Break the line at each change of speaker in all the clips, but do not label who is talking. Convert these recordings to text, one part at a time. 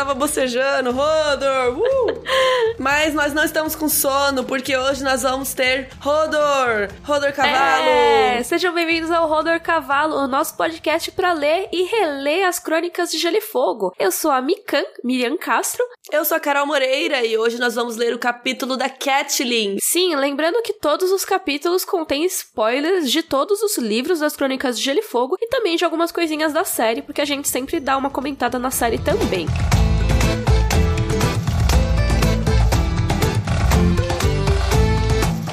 tava bocejando, Rodor! Uh! Mas nós não estamos com sono, porque hoje nós vamos ter Rodor! Rodor Cavalo!
É, sejam bem-vindos ao Rodor Cavalo, o nosso podcast para ler e reler as crônicas de Gelo e Fogo. Eu sou a Mikan, Miriam Castro.
Eu sou a Carol Moreira e hoje nós vamos ler o capítulo da Catlin.
Sim, lembrando que todos os capítulos contêm spoilers de todos os livros das crônicas de Gelo e Fogo e também de algumas coisinhas da série, porque a gente sempre dá uma comentada na série também.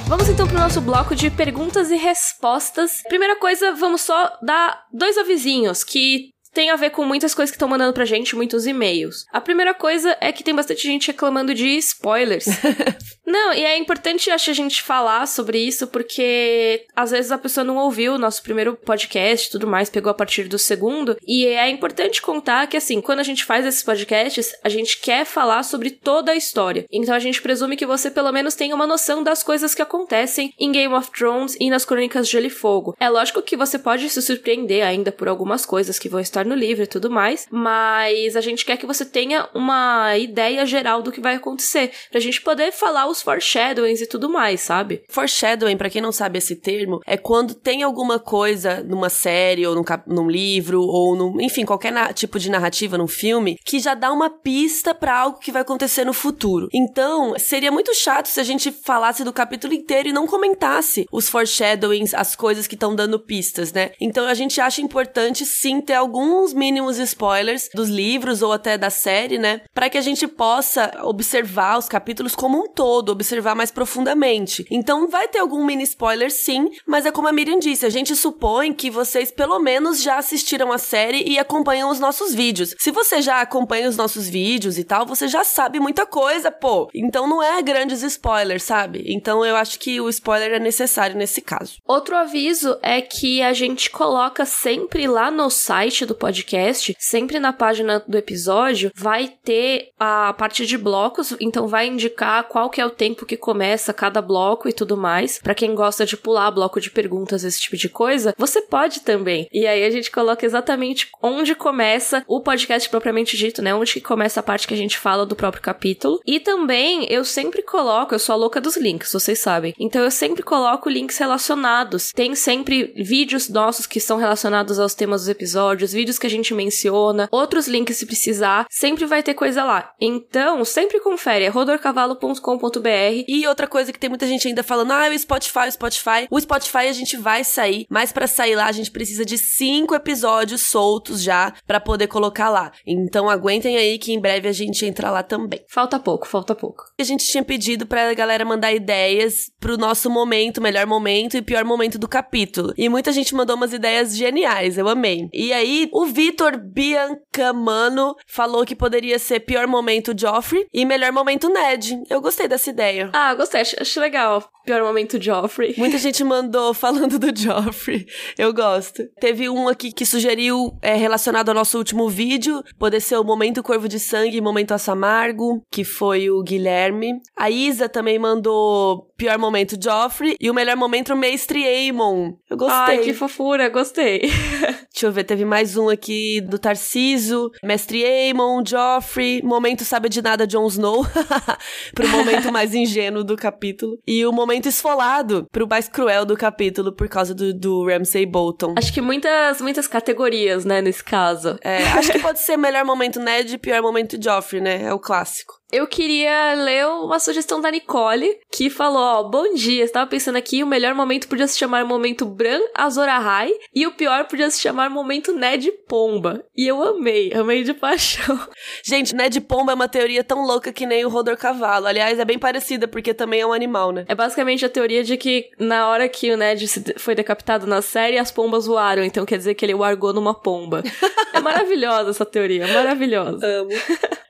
Vamos então pro nosso bloco de perguntas e respostas. Primeira coisa, vamos só dar dois avisinhos que tem a ver com muitas coisas que estão mandando pra gente, muitos e-mails. A primeira coisa é que tem bastante gente reclamando de spoilers. não, e é importante, acho, a gente falar sobre isso, porque às vezes a pessoa não ouviu o nosso primeiro podcast e tudo mais, pegou a partir do segundo. E é importante contar que, assim, quando a gente faz esses podcasts, a gente quer falar sobre toda a história. Então a gente presume que você pelo menos tenha uma noção das coisas que acontecem em Game of Thrones e nas Crônicas de Gelo e Fogo. É lógico que você pode se surpreender ainda por algumas coisas que vão estar no livro e tudo mais, mas a gente quer que você tenha uma ideia geral do que vai acontecer, pra gente poder falar os foreshadowings e tudo mais, sabe?
Foreshadowing, pra quem não sabe esse termo, é quando tem alguma coisa numa série ou num, num livro ou num, enfim, qualquer tipo de narrativa num filme que já dá uma pista para algo que vai acontecer no futuro. Então, seria muito chato se a gente falasse do capítulo inteiro e não comentasse os foreshadowings, as coisas que estão dando pistas, né? Então, a gente acha importante sim ter algum alguns mínimos spoilers dos livros ou até da série, né? Para que a gente possa observar os capítulos como um todo, observar mais profundamente. Então vai ter algum mini spoiler sim, mas é como a Miriam disse, a gente supõe que vocês pelo menos já assistiram a série e acompanham os nossos vídeos. Se você já acompanha os nossos vídeos e tal, você já sabe muita coisa, pô. Então não é grandes spoilers, sabe? Então eu acho que o spoiler é necessário nesse caso.
Outro aviso é que a gente coloca sempre lá no site do podcast, sempre na página do episódio vai ter a parte de blocos, então vai indicar qual que é o tempo que começa cada bloco e tudo mais. Para quem gosta de pular bloco de perguntas, esse tipo de coisa, você pode também. E aí a gente coloca exatamente onde começa o podcast propriamente dito, né? Onde que começa a parte que a gente fala do próprio capítulo. E também eu sempre coloco, eu sou a louca dos links, vocês sabem. Então eu sempre coloco links relacionados. Tem sempre vídeos nossos que são relacionados aos temas dos episódios, vídeos que a gente menciona, outros links se precisar, sempre vai ter coisa lá. Então, sempre confere, é rodorcavalo.com.br.
E outra coisa que tem muita gente ainda falando, ah, o Spotify, o Spotify. O Spotify a gente vai sair, mas para sair lá a gente precisa de cinco episódios soltos já para poder colocar lá. Então aguentem aí que em breve a gente entra lá também.
Falta pouco, falta pouco.
A gente tinha pedido pra galera mandar ideias pro nosso momento, melhor momento e pior momento do capítulo. E muita gente mandou umas ideias geniais, eu amei. E aí, o Vitor Biancamano falou que poderia ser pior momento Joffrey e melhor momento Ned. Eu gostei dessa ideia.
Ah, gostei, acho, legal. Pior momento Joffrey.
Muita gente mandou falando do Joffrey. Eu gosto. Teve um aqui que sugeriu é, relacionado ao nosso último vídeo, poder ser o momento Corvo de Sangue e momento Assamargo, que foi o Guilherme. A Isa também mandou pior momento Joffrey e o melhor momento Mestre Aemon. Eu gostei.
Ai, que fofura, gostei.
Deixa eu ver, teve mais um aqui do Tarciso, Mestre Aemon, Joffrey, momento sabe de nada Jon Snow, pro momento mais ingênuo do capítulo, e o momento esfolado pro mais cruel do capítulo por causa do, do Ramsay Bolton.
Acho que muitas, muitas categorias, né, nesse caso.
É, acho que pode ser melhor momento Ned e pior momento Joffrey, né, é o clássico.
Eu queria ler uma sugestão da Nicole, que falou, ó, bom dia, estava pensando aqui, o melhor momento podia se chamar momento Bran Azor Ahai, e o pior podia se chamar momento Ned Pomba. E eu amei, amei de paixão.
Gente, Ned Pomba é uma teoria tão louca que nem o Rodor Cavalo. Aliás, é bem parecida, porque também é um animal, né?
É basicamente a teoria de que na hora que o Ned foi decapitado na série, as pombas voaram, então quer dizer que ele largou numa pomba. é maravilhosa essa teoria, maravilhosa.
Amo.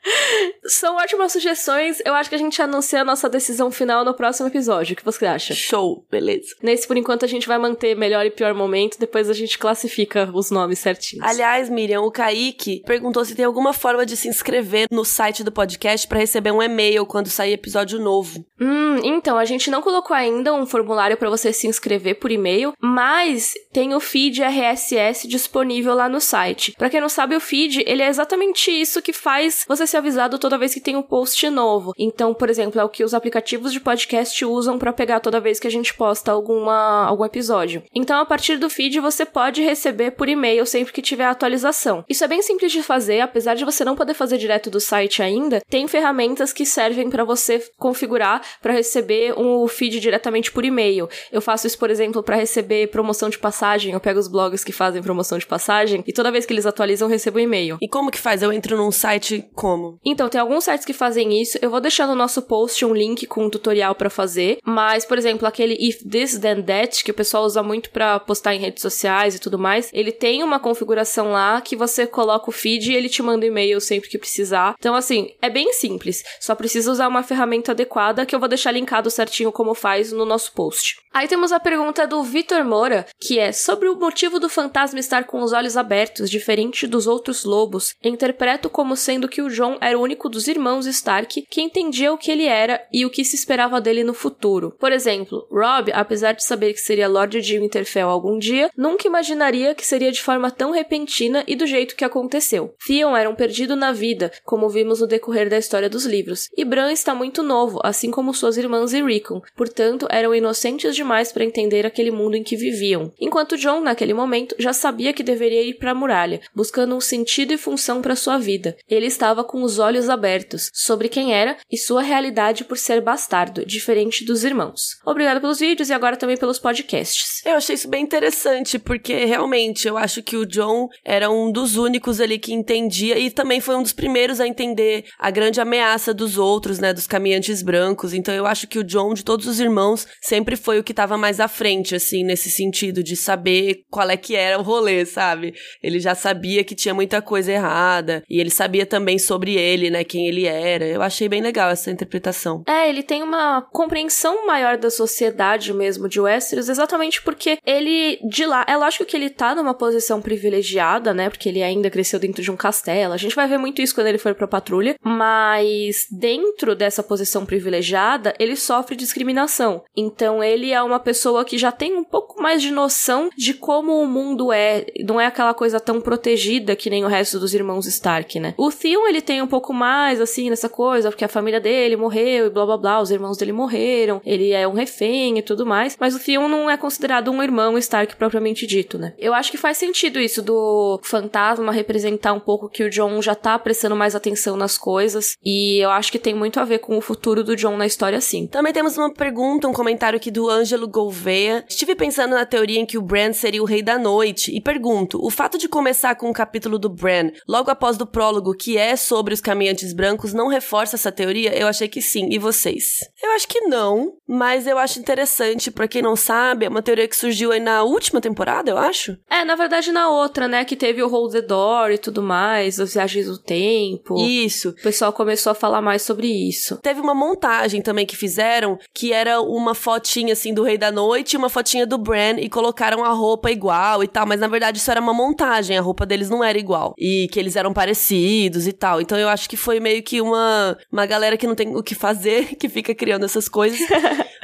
São ótimas sugestões. Eu acho que a gente anuncia a nossa decisão final no próximo episódio. O que você acha?
Show, beleza.
Nesse, por enquanto, a gente vai manter melhor e pior momento. Depois a gente classifica os nomes certinhos.
Aliás, Miriam, o Kaique perguntou se tem alguma forma de se inscrever no site do podcast para receber um e-mail quando sair episódio novo.
Hum, então, a gente não colocou ainda um formulário para você se inscrever por e-mail, mas tem o feed RSS disponível lá no site. Para quem não sabe, o feed, ele é exatamente isso que faz você ser ser avisado toda vez que tem um post novo. Então, por exemplo, é o que os aplicativos de podcast usam para pegar toda vez que a gente posta alguma, algum episódio. Então, a partir do feed, você pode receber por e-mail sempre que tiver atualização. Isso é bem simples de fazer, apesar de você não poder fazer direto do site ainda, tem ferramentas que servem para você configurar para receber um feed diretamente por e-mail. Eu faço isso, por exemplo, para receber promoção de passagem. Eu pego os blogs que fazem promoção de passagem e toda vez que eles atualizam, eu recebo um e-mail.
E como que faz? Eu entro num site como?
Então, tem alguns sites que fazem isso. Eu vou deixar no nosso post um link com um tutorial para fazer. Mas, por exemplo, aquele If This Then That, que o pessoal usa muito para postar em redes sociais e tudo mais, ele tem uma configuração lá que você coloca o feed e ele te manda e-mail sempre que precisar. Então, assim, é bem simples. Só precisa usar uma ferramenta adequada que eu vou deixar linkado certinho como faz no nosso post. Aí temos a pergunta do Vitor Moura, que é sobre o motivo do fantasma estar com os olhos abertos, diferente dos outros lobos. Interpreto como sendo que o John era o único dos irmãos Stark que entendia o que ele era e o que se esperava dele no futuro. Por exemplo, Rob, apesar de saber que seria Lord de Winterfell algum dia, nunca imaginaria que seria de forma tão repentina e do jeito que aconteceu. Theon era um perdido na vida, como vimos no decorrer da história dos livros, e Bran está muito novo, assim como suas irmãs e Rickon, portanto eram inocentes demais para entender aquele mundo em que viviam. Enquanto John, naquele momento, já sabia que deveria ir para a muralha, buscando um sentido e função para sua vida. Ele estava com os olhos abertos sobre quem era e sua realidade por ser bastardo, diferente dos irmãos. Obrigado pelos vídeos e agora também pelos podcasts.
Eu achei isso bem interessante, porque realmente eu acho que o John era um dos únicos ali que entendia e também foi um dos primeiros a entender a grande ameaça dos outros, né, dos caminhantes brancos. Então eu acho que o John, de todos os irmãos, sempre foi o que estava mais à frente, assim, nesse sentido de saber qual é que era o rolê, sabe? Ele já sabia que tinha muita coisa errada e ele sabia também sobre ele, né, quem ele era. Eu achei bem legal essa interpretação.
É, ele tem uma compreensão maior da sociedade mesmo de Westeros, exatamente porque ele de lá, é lógico que ele tá numa posição privilegiada, né, porque ele ainda cresceu dentro de um castelo. A gente vai ver muito isso quando ele for pra patrulha, mas dentro dessa posição privilegiada, ele sofre discriminação. Então ele é uma pessoa que já tem um pouco mais de noção de como o mundo é, não é aquela coisa tão protegida que nem o resto dos irmãos Stark, né? O Theon, ele tem um pouco mais, assim, nessa coisa, porque a família dele morreu e blá blá blá, os irmãos dele morreram, ele é um refém e tudo mais, mas o Theon não é considerado um irmão Stark propriamente dito, né? Eu acho que faz sentido isso do fantasma representar um pouco que o John já tá prestando mais atenção nas coisas, e eu acho que tem muito a ver com o futuro do John na história, sim.
Também temos uma pergunta, um comentário aqui do Ângelo Gouveia. Estive pensando na teoria em que o Bran seria o rei da noite, e pergunto, o fato de começar com o um capítulo do Bran, logo após do prólogo, que é sobre os caminhantes brancos, não reforça essa teoria? Eu achei que sim. E vocês? Eu acho que não, mas eu acho interessante. Pra quem não sabe, é uma teoria que surgiu aí na última temporada, eu acho.
É, na verdade na outra, né, que teve o Hold the Door e tudo mais, as viagens do tempo.
Isso.
O pessoal começou a falar mais sobre isso.
Teve uma montagem também que fizeram, que era uma fotinha assim do Rei da Noite e uma fotinha do Bran e colocaram a roupa igual e tal, mas na verdade isso era uma montagem, a roupa deles não era igual. E que eles eram parecidos e tal. Então eu acho que foi meio que uma, uma galera que não tem o que fazer, que fica criando essas coisas.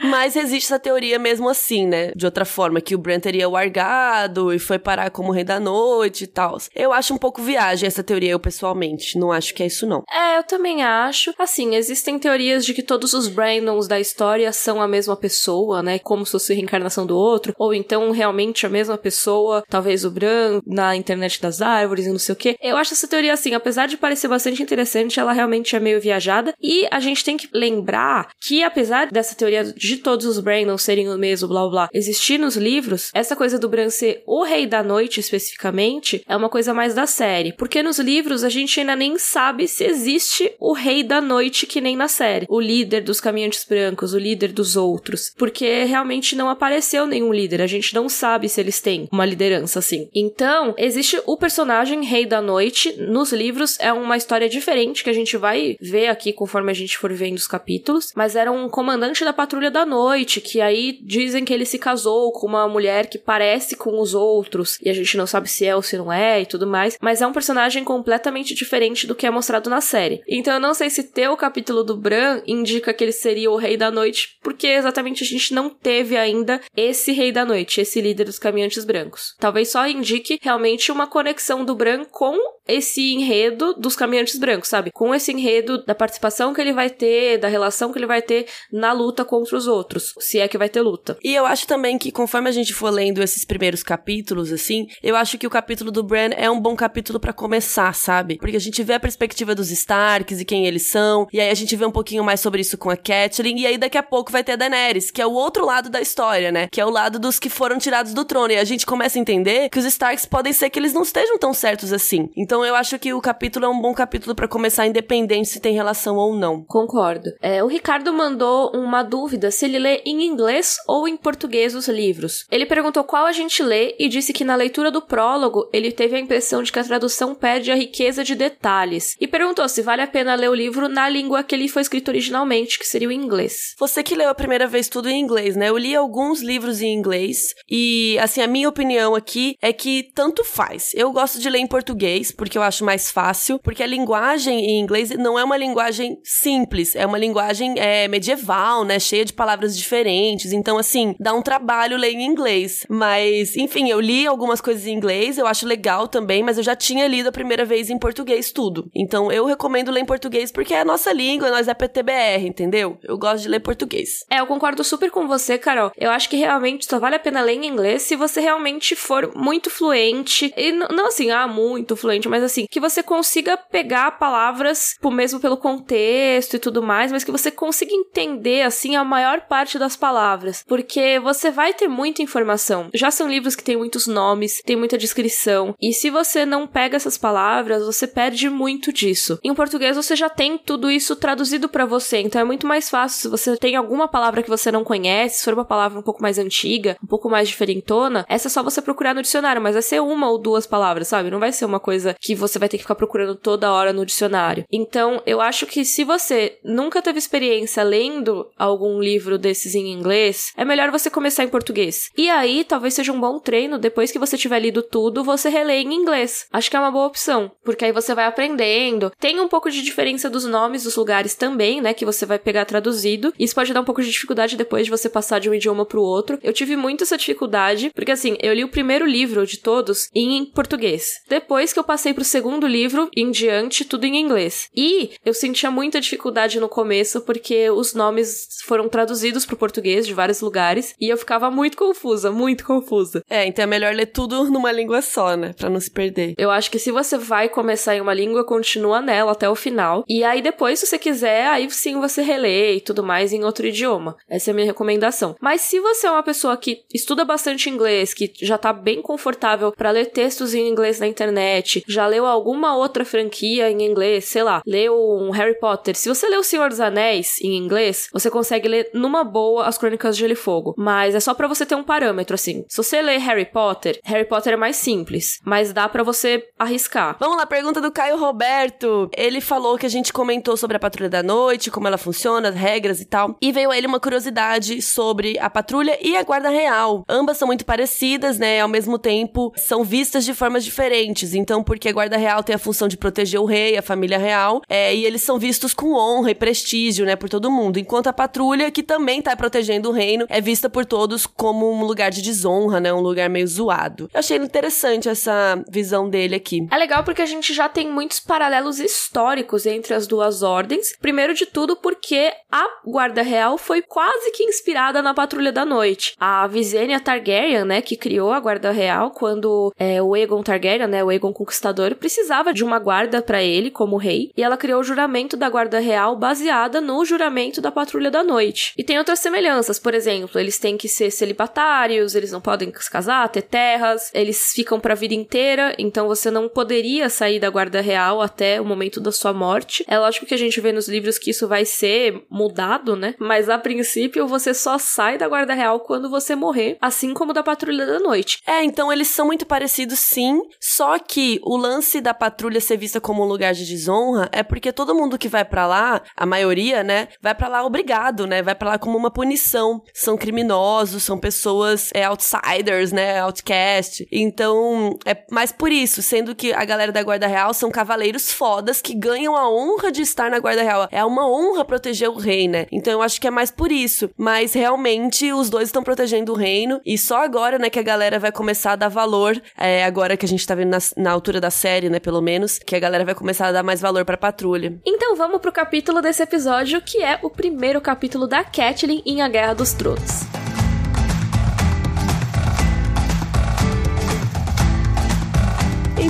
Mas existe essa teoria mesmo assim, né? De outra forma, que o Bran teria largado e foi parar como Rei da Noite e tal. Eu acho um pouco viagem essa teoria, eu pessoalmente. Não acho que é isso, não.
É, eu também acho. Assim, existem teorias de que todos os Brandons da história são a mesma pessoa, né? Como se fosse reencarnação do outro. Ou então, realmente, a mesma pessoa. Talvez o Bran na internet das árvores e não sei o quê. Eu acho essa teoria, assim, apesar de parecer bastante interessante, ela realmente é meio viajada. E a gente tem que lembrar que, apesar dessa teoria de todos os Brandons serem o mesmo, blá blá, existir nos livros, essa coisa do Bran ser o Rei da Noite, especificamente, é uma coisa mais da série. Porque nos livros a gente ainda nem sabe se existe o Rei da Noite que nem na série. O líder dos caminhantes brancos, o líder dos outros. Porque realmente não apareceu nenhum líder. A gente não sabe se eles têm uma liderança assim. Então, existe o personagem Rei da Noite. Nos livros é uma história diferente que a gente vai ver aqui conforme a gente for vendo os capítulos. Mas era um comandante da Patrulha da Noite, que aí dizem que ele se casou com uma mulher que parece com os outros, e a gente não sabe se é ou se não é e tudo mais, mas é um personagem completamente diferente do que é mostrado na série. Então eu não sei se ter o capítulo do Bran indica que ele seria o Rei da Noite, porque exatamente a gente não teve ainda esse Rei da Noite, esse líder dos caminhantes brancos. Talvez só indique realmente uma conexão do Bran com esse enredo dos caminhantes brancos, sabe? Com esse enredo da participação que ele vai ter, da relação que ele vai ter na luta contra os outros, se é que vai ter luta.
E eu acho também que conforme a gente for lendo esses primeiros capítulos, assim, eu acho que o capítulo do Bran é um bom capítulo para começar, sabe? Porque a gente vê a perspectiva dos Starks e quem eles são, e aí a gente vê um pouquinho mais sobre isso com a Catelyn, e aí daqui a pouco vai ter a Daenerys, que é o outro lado da história, né? Que é o lado dos que foram tirados do trono, e a gente começa a entender que os Starks podem ser que eles não estejam tão certos assim. Então eu acho que o capítulo é um bom capítulo para começar, independente se tem relação ou não.
Concordo. É, o Ricardo mandou uma dúvida se ele lê em inglês ou em português os livros. Ele perguntou qual a gente lê e disse que na leitura do prólogo ele teve a impressão de que a tradução perde a riqueza de detalhes. E perguntou se vale a pena ler o livro na língua que ele foi escrito originalmente, que seria o inglês.
Você que leu a primeira vez tudo em inglês, né? Eu li alguns livros em inglês e, assim, a minha opinião aqui é que tanto faz. Eu gosto de ler em português porque eu acho mais fácil, porque a linguagem em inglês não é uma linguagem simples, é uma linguagem é, medieval, né? Cheia de palavras diferentes. Então, assim, dá um trabalho ler em inglês. Mas, enfim, eu li algumas coisas em inglês, eu acho legal também, mas eu já tinha lido a primeira vez em português tudo. Então, eu recomendo ler em português porque é a nossa língua, nós é PTBR, entendeu? Eu gosto de ler português.
É, eu concordo super com você, Carol. Eu acho que realmente só vale a pena ler em inglês se você realmente for muito fluente. E não assim, ah, muito fluente, mas assim, que você consiga pegar palavras, tipo, mesmo pelo contexto e tudo mais, mas que você consiga entender, assim, a maior parte das palavras. Porque você vai ter muita informação. Já são livros que têm muitos nomes, tem muita descrição. E se você não pega essas palavras, você perde muito disso. Em português, você já tem tudo isso traduzido para você, então é muito mais fácil. Se você tem alguma palavra que você não conhece, se for uma palavra um pouco mais antiga, um pouco mais diferentona, essa é só você procurar no dicionário, mas vai ser uma ou duas palavras, sabe? Não vai ser uma coisa que você vai ter que ficar procurando toda hora no dicionário. Então, eu acho que se você nunca teve experiência lendo algum livro desses em inglês, é melhor você começar em português. E aí, talvez seja um bom treino, depois que você tiver lido tudo, você relê em inglês. Acho que é uma boa opção, porque aí você vai aprendendo. Tem um pouco de diferença dos nomes dos lugares também, né, que você vai pegar traduzido. Isso pode dar um pouco de dificuldade depois de você passar de um idioma pro outro. Eu tive muito essa dificuldade, porque assim, eu li o primeiro livro de todos em português. Depois que eu passei pro segundo livro, em diante, tudo em inglês. E eu sentia muita dificuldade no começo, porque os nomes foram traduzidos pro português de vários lugares, e eu ficava muito confusa, muito confusa.
É, então é melhor ler tudo numa língua só, né, pra não se perder.
Eu acho que se você vai começar em uma língua, continua nela até o final. E aí depois, se você quiser, aí sim você relê e tudo mais em outro idioma. Essa é a minha recomendação. Mas se você é uma pessoa que estuda bastante inglês, que já tá bem confortável para ler textos em inglês na internet, já leu alguma outra franquia em inglês, sei lá, leu um Harry Potter. Se você leu O Senhor dos Anéis em inglês, você consegue ler numa boa as Crônicas de Gelo e Fogo. Mas é só para você ter um parâmetro assim. Se você lê Harry Potter, Harry Potter é mais simples, mas dá para você arriscar.
Vamos lá, pergunta do Caio Roberto. Ele falou que a gente comentou sobre a Patrulha da Noite, como ela funciona, as regras e tal. E veio a ele uma curiosidade sobre a Patrulha e a Guarda Real. Ambas são muito parecidas, né? Ao mesmo tempo, são vistas de formas diferentes. Então, porque a Guarda Real tem a função de proteger o rei, a família real, é, e eles são vistos com honra e prestígio, né, por todo mundo. Enquanto a Patrulha, que também tá protegendo o reino, é vista por todos como um lugar de desonra, né? Um lugar meio zoado. Eu achei interessante essa visão dele aqui.
É legal porque a gente já tem muitos paralelos históricos entre as duas ordens. Primeiro de tudo, porque a Guarda Real foi quase que inspirada na Patrulha da Noite. A Visenya Targaryen, né, que criou a Guarda Real quando é, o Aegon Targaryen, né, o Aegon Conquistador, precisava de uma guarda para ele como rei, e ela criou o juramento da Guarda Real baseada no juramento da Patrulha da Noite. E tem outras semelhanças, por exemplo, eles têm que ser celibatários, eles não podem se casar, ter terras, eles ficam para a vida inteira, então você não poderia sair da Guarda Real até o momento da sua morte. É lógico que a gente vê nos livros que isso vai ser mudado, né? Mas a princípio você só sai da Guarda Real quando você morrer, assim como da Patrulha da Noite.
É, então eles são muito parecidos sim, só que o lance da patrulha ser vista como um lugar de desonra é porque todo mundo que vai para lá, a maioria, né, vai para lá obrigado, né? Vai para lá como uma punição. São criminosos, são pessoas é, outsiders, né? Outcast. Então, é mais por isso, sendo que a galera da Guarda Real são cavaleiros fodas que ganham a honra de estar na Guarda Real. É uma honra proteger o rei, né? Então eu acho que é mais por isso. Mas realmente os dois estão protegendo o reino. E só agora, né, que a galera vai começar a dar valor. É, agora que a gente tá vendo na, na altura da série, né, pelo menos, que a galera vai começar a dar mais valor pra patrulha.
Então vamos pro capítulo desse episódio, que é o primeiro capítulo da Catelyn em A Guerra dos Tronos.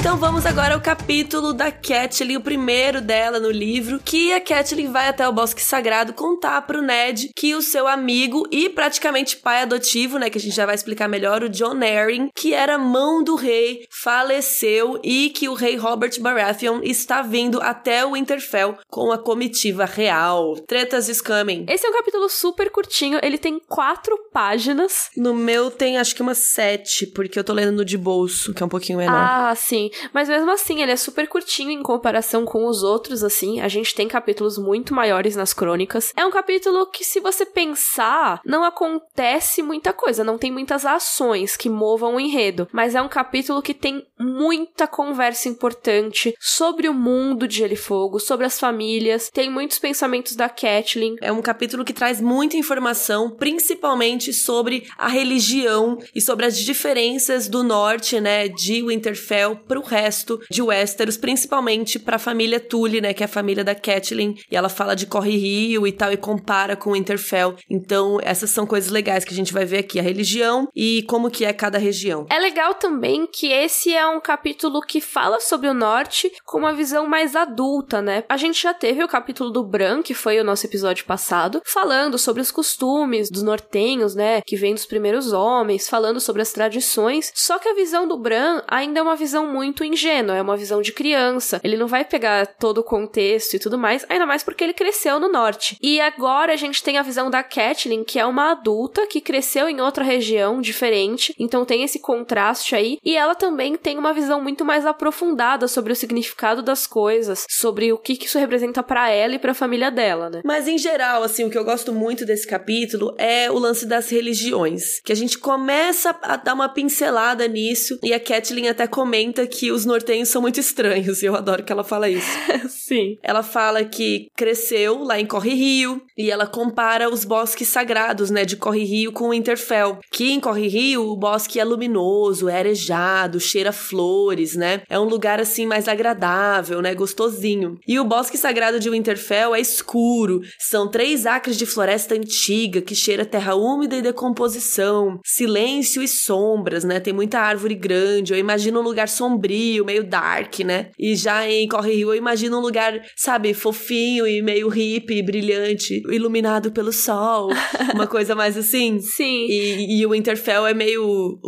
Então vamos agora ao capítulo da Catelyn, o primeiro dela no livro, que a Catelyn vai até o Bosque Sagrado contar pro Ned que o seu amigo e praticamente pai adotivo, né, que a gente já vai explicar melhor, o John Arryn, que era mão do rei, faleceu e que o rei Robert Baratheon está vindo até o Winterfell com a comitiva real. Tretas is coming.
Esse é um capítulo super curtinho, ele tem quatro páginas.
No meu tem acho que umas sete, porque eu tô lendo no de bolso, que é um pouquinho menor.
Ah, sim. Mas mesmo assim, ele é super curtinho em comparação com os outros, assim. A gente tem capítulos muito maiores nas crônicas. É um capítulo que, se você pensar, não acontece muita coisa, não tem muitas ações que movam o enredo. Mas é um capítulo que tem muita conversa importante sobre o mundo de Gelo e Fogo, sobre as famílias. Tem muitos pensamentos da Catelyn.
É um capítulo que traz muita informação, principalmente sobre a religião e sobre as diferenças do norte, né, de Winterfell pro resto de Westeros, principalmente pra família Tully, né, que é a família da Catelyn, e ela fala de Corre Rio e tal, e compara com Winterfell. Então, essas são coisas legais que a gente vai ver aqui, a religião e como que é cada região.
É legal também que esse é um capítulo que fala sobre o norte com uma visão mais adulta, né? A gente já teve o capítulo do Bran, que foi o nosso episódio passado, falando sobre os costumes dos nortenhos, né, que vem dos primeiros homens, falando sobre as tradições, só que a visão do Bran ainda é uma visão muito muito ingênua, é uma visão de criança. Ele não vai pegar todo o contexto e tudo mais, ainda mais porque ele cresceu no norte. E agora a gente tem a visão da Catelyn, que é uma adulta que cresceu em outra região diferente, então tem esse contraste aí. E ela também tem uma visão muito mais aprofundada sobre o significado das coisas, sobre o que, isso representa para ela e para a família dela, né?
Mas em geral, assim, o que eu gosto muito desse capítulo é o lance das religiões, que a gente começa a dar uma pincelada nisso e a Catelyn até comenta que que os nortenhos são muito estranhos, e eu adoro que ela fala isso.
Sim.
Ela fala que cresceu lá em Corre Rio, e ela compara os bosques sagrados, né, de Corre Rio com Winterfell. Que em Corre Rio o bosque é luminoso, é arejado, cheira flores, né? É um lugar assim mais agradável, né, gostosinho. E o bosque sagrado de Winterfell é escuro, são três acres de floresta antiga que cheira terra úmida e decomposição, silêncio e sombras, né? Tem muita árvore grande. Eu imagino um lugar sombrio sombrio, meio dark, né? E já em Corre Rio eu imagino um lugar, sabe, fofinho e meio hippie, brilhante, iluminado pelo sol. uma coisa mais assim.
Sim.
E, e o Winterfell é meio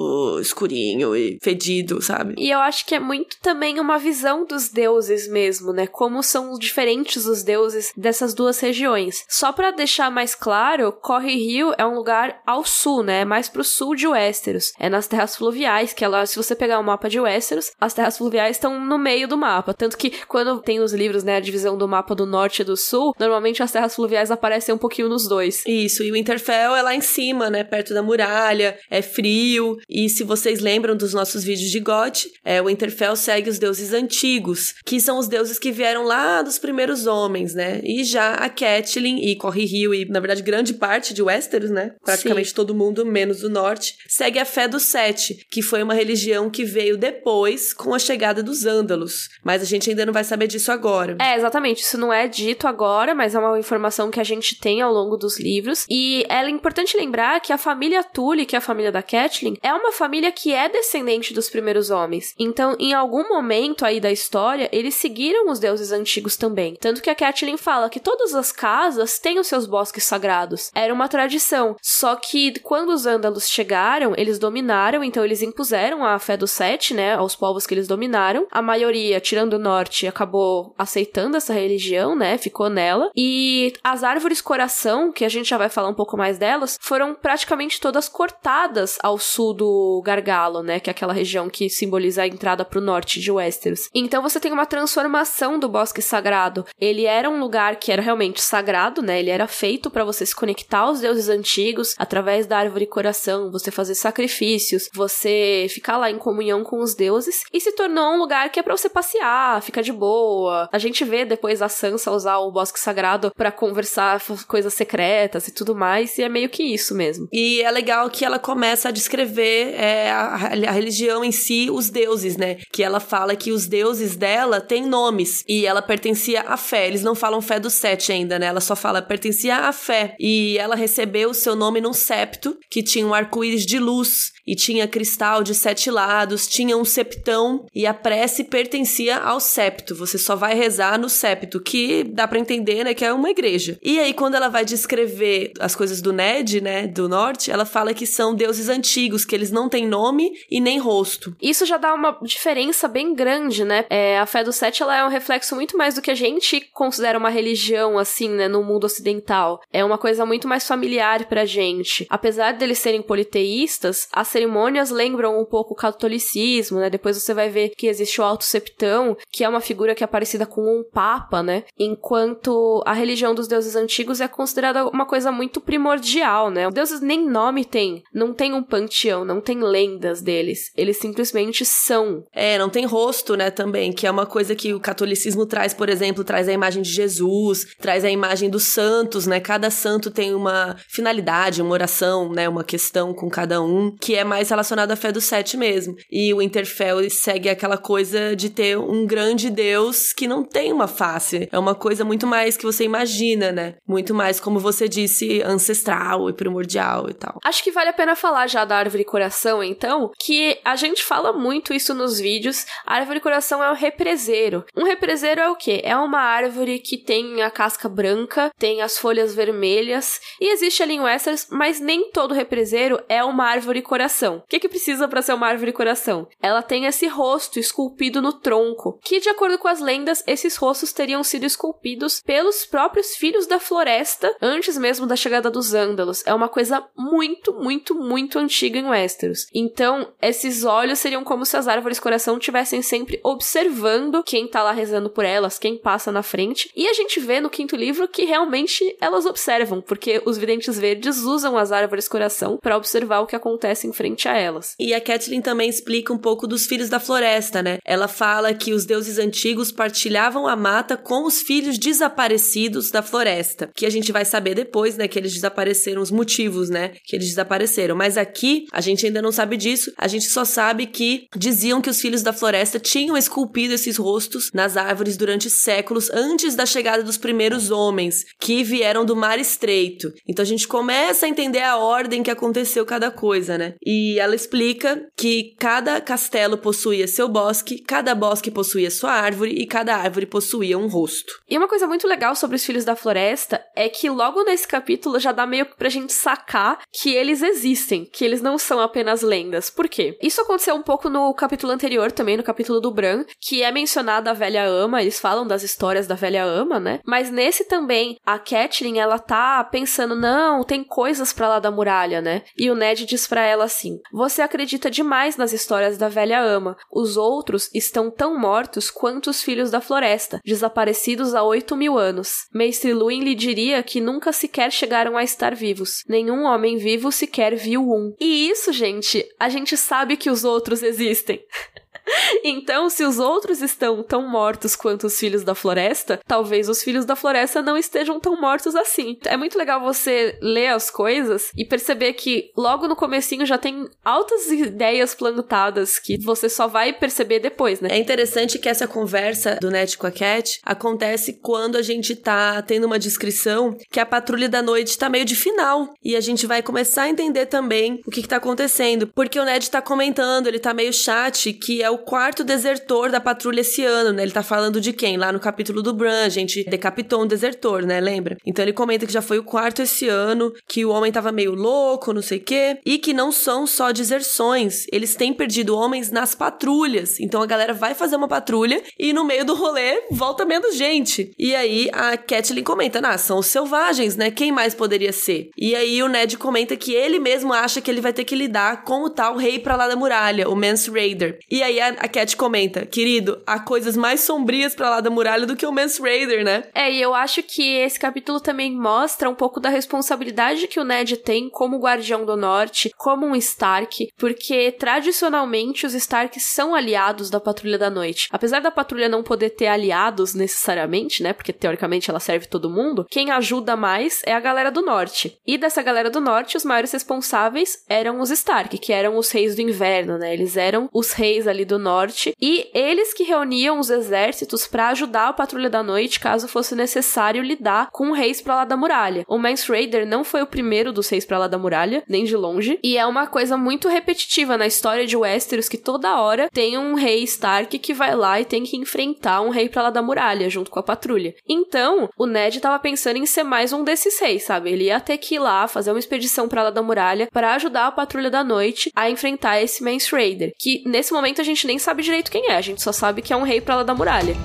escurinho e fedido, sabe?
E eu acho que é muito também uma visão dos deuses mesmo, né? Como são diferentes os deuses dessas duas regiões. Só para deixar mais claro, Corre Rio é um lugar ao sul, né? É mais pro sul de Westeros. É nas terras fluviais, que ela, se você pegar o mapa de Westeros, as terras fluviais estão no meio do mapa. Tanto que quando tem nos livros, né, a divisão do mapa do norte e do sul, normalmente as terras fluviais aparecem um pouquinho nos dois.
Isso, e o Winterfell é lá em cima, né, perto da muralha, é frio, e se vocês lembram dos nossos vídeos de God, é, o Winterfell segue os deuses antigos, que são os deuses que vieram lá dos primeiros homens, né, e já a Catelyn e Corre Rio e, na verdade, grande parte de Westeros, né, praticamente Sim. todo mundo, menos o norte, segue a fé do Sete, que foi uma religião que veio depois, com a chegada dos ândalos. Mas a gente ainda não vai saber disso agora.
É, exatamente. Isso não é dito agora, mas é uma informação que a gente tem ao longo dos livros. E é importante lembrar que a família Tully, que é a família da Catelyn, é uma família que é descendente dos primeiros homens. Então, em algum momento aí da história, eles seguiram os deuses antigos também. Tanto que a Catelyn fala que todas as casas têm os seus bosques sagrados. Era uma tradição. Só que quando os ândalos chegaram, eles dominaram, então eles impuseram a fé do Sete, né, aos povos que eles dominaram. A maioria, tirando o norte, acabou aceitando essa religião, né? Ficou nela. E as árvores coração, que a gente já vai falar um pouco mais delas, foram praticamente todas cortadas ao sul do Gargalo, né? Que é aquela região que simboliza a entrada para o norte de Westeros. Então você tem uma transformação do bosque sagrado. Ele era um lugar que era realmente sagrado, né? Ele era feito para você se conectar aos deuses antigos através da árvore coração, você fazer sacrifícios, você ficar lá em comunhão com os deuses e se tornou um lugar que é para você passear, ficar de boa. A gente vê depois a Sansa usar o bosque sagrado para conversar coisas secretas e tudo mais, e é meio que isso mesmo.
E é legal que ela começa a descrever é, a, a religião em si, os deuses, né? Que ela fala que os deuses dela têm nomes e ela pertencia à fé. Eles não falam fé do sete ainda, né? Ela só fala pertencia à fé. E ela recebeu o seu nome num septo que tinha um arco-íris de luz e tinha cristal de sete lados, tinha um septão e a prece pertencia ao septo. Você só vai rezar no septo, que dá para entender, né, que é uma igreja. E aí quando ela vai descrever as coisas do Ned, né, do norte, ela fala que são deuses antigos, que eles não têm nome e nem rosto.
Isso já dá uma diferença bem grande, né? É, a fé do sete ela é um reflexo muito mais do que a gente considera uma religião assim, né, no mundo ocidental. É uma coisa muito mais familiar pra gente. Apesar deles serem politeístas, as cerimônias lembram um pouco o catolicismo, né? Depois você vai ver que existe o Alto Septão, que é uma figura que é parecida com um papa, né? Enquanto a religião dos deuses antigos é considerada uma coisa muito primordial, né? Os deuses nem nome têm, não tem um panteão, não tem lendas deles. Eles simplesmente são.
É, não tem rosto, né, também, que é uma coisa que o catolicismo traz, por exemplo, traz a imagem de Jesus, traz a imagem dos santos, né? Cada santo tem uma finalidade, uma oração, né, uma questão com cada um, que é mais relacionado à fé do sete mesmo. E o Interfell segue aquela coisa de ter um grande Deus que não tem uma face. É uma coisa muito mais que você imagina, né? Muito mais, como você disse, ancestral e primordial e tal.
Acho que vale a pena falar já da árvore coração, então, que a gente fala muito isso nos vídeos. A árvore coração é um represeiro. Um represeiro é o quê? É uma árvore que tem a casca branca, tem as folhas vermelhas e existe ali em Westeros, mas nem todo represeiro é uma árvore coração. O que, que precisa para ser uma árvore coração? Ela tem esse rosto esculpido no tronco, que de acordo com as lendas, esses rostos teriam sido esculpidos pelos próprios filhos da floresta antes mesmo da chegada dos ândalos. É uma coisa muito, muito, muito antiga em Westeros. Então, esses olhos seriam como se as árvores coração tivessem sempre observando quem tá lá rezando por elas, quem passa na frente. E a gente vê no quinto livro que realmente elas observam, porque os videntes verdes usam as árvores coração para observar o que acontece em frente a elas.
E a Kathleen também explica um pouco dos filhos da floresta, né? Ela fala que os deuses antigos partilhavam a mata com os filhos desaparecidos da floresta, que a gente vai saber depois, né, que eles desapareceram, os motivos, né, que eles desapareceram. Mas aqui a gente ainda não sabe disso, a gente só sabe que diziam que os filhos da floresta tinham esculpido esses rostos nas árvores durante séculos antes da chegada dos primeiros homens, que vieram do mar estreito. Então a gente começa a entender a ordem que aconteceu cada coisa, né? E ela explica que cada castelo possuía seu bosque, cada bosque possuía sua árvore e cada árvore possuía um rosto.
E uma coisa muito legal sobre os Filhos da Floresta é que logo nesse capítulo já dá meio pra gente sacar que eles existem, que eles não são apenas lendas. Por quê? Isso aconteceu um pouco no capítulo anterior também, no capítulo do Bran, que é mencionada a velha ama, eles falam das histórias da velha ama, né? Mas nesse também, a Catelyn, ela tá pensando, não, tem coisas para lá da muralha, né? E o Ned diz para ela assim, assim: Você acredita demais nas histórias da velha ama. Os outros estão tão mortos quanto os filhos da floresta, desaparecidos há oito mil anos. Mestre Luin lhe diria que nunca sequer chegaram a estar vivos. Nenhum homem vivo sequer viu um. E isso, gente, a gente sabe que os outros existem. Então, se os outros estão tão mortos quanto os filhos da floresta, talvez os filhos da floresta não estejam tão mortos assim. É muito legal você ler as coisas e perceber que logo no comecinho já tem altas ideias plantadas que você só vai perceber depois, né?
É interessante que essa conversa do Net com a Cat acontece quando a gente tá tendo uma descrição que a patrulha da noite tá meio de final e a gente vai começar a entender também o que, que tá acontecendo, porque o Ned tá comentando, ele tá meio chat que é o quarto desertor da patrulha esse ano, né? Ele tá falando de quem? Lá no capítulo do Bran, a gente decapitou um desertor, né? Lembra? Então ele comenta que já foi o quarto esse ano, que o homem tava meio louco, não sei o quê, e que não são só deserções, eles têm perdido homens nas patrulhas. Então a galera vai fazer uma patrulha e no meio do rolê volta menos gente. E aí a Catelyn comenta, ah, são os selvagens, né? Quem mais poderia ser? E aí o Ned comenta que ele mesmo acha que ele vai ter que lidar com o tal rei pra lá da muralha, o Mance Raider. E aí a, Cat comenta, querido, há coisas mais sombrias pra lá da muralha do que o Mance Raider, né?
É, e eu acho que esse capítulo também mostra um pouco da responsabilidade que o Ned tem como guardião do norte, como um Stark, porque tradicionalmente os Starks são aliados da Patrulha da Noite. Apesar da Patrulha não poder ter aliados necessariamente, né, porque teoricamente ela serve todo mundo, quem ajuda mais é a galera do norte. E dessa galera do norte, os maiores responsáveis eram os Stark, que eram os reis do inverno, né? Eles eram os reis ali do norte e eles que reuniam os exércitos para ajudar a Patrulha da Noite caso fosse necessário lidar com reis para lá da muralha. O Mance Raider não foi o primeiro dos reis para lá da muralha, nem de longe, e é uma coisa muito repetitiva na história de Westeros que toda hora tem um rei Stark que vai lá e tem que enfrentar um rei para lá da muralha junto com a patrulha. Então, o Ned tava pensando em ser mais um desses reis, sabe? Ele ia ter que ir lá fazer uma expedição para lá da muralha para ajudar a patrulha da noite a enfrentar esse Mance Raider, que nesse momento a gente nem sabe direito quem é, a gente só sabe que é um rei para lá da muralha.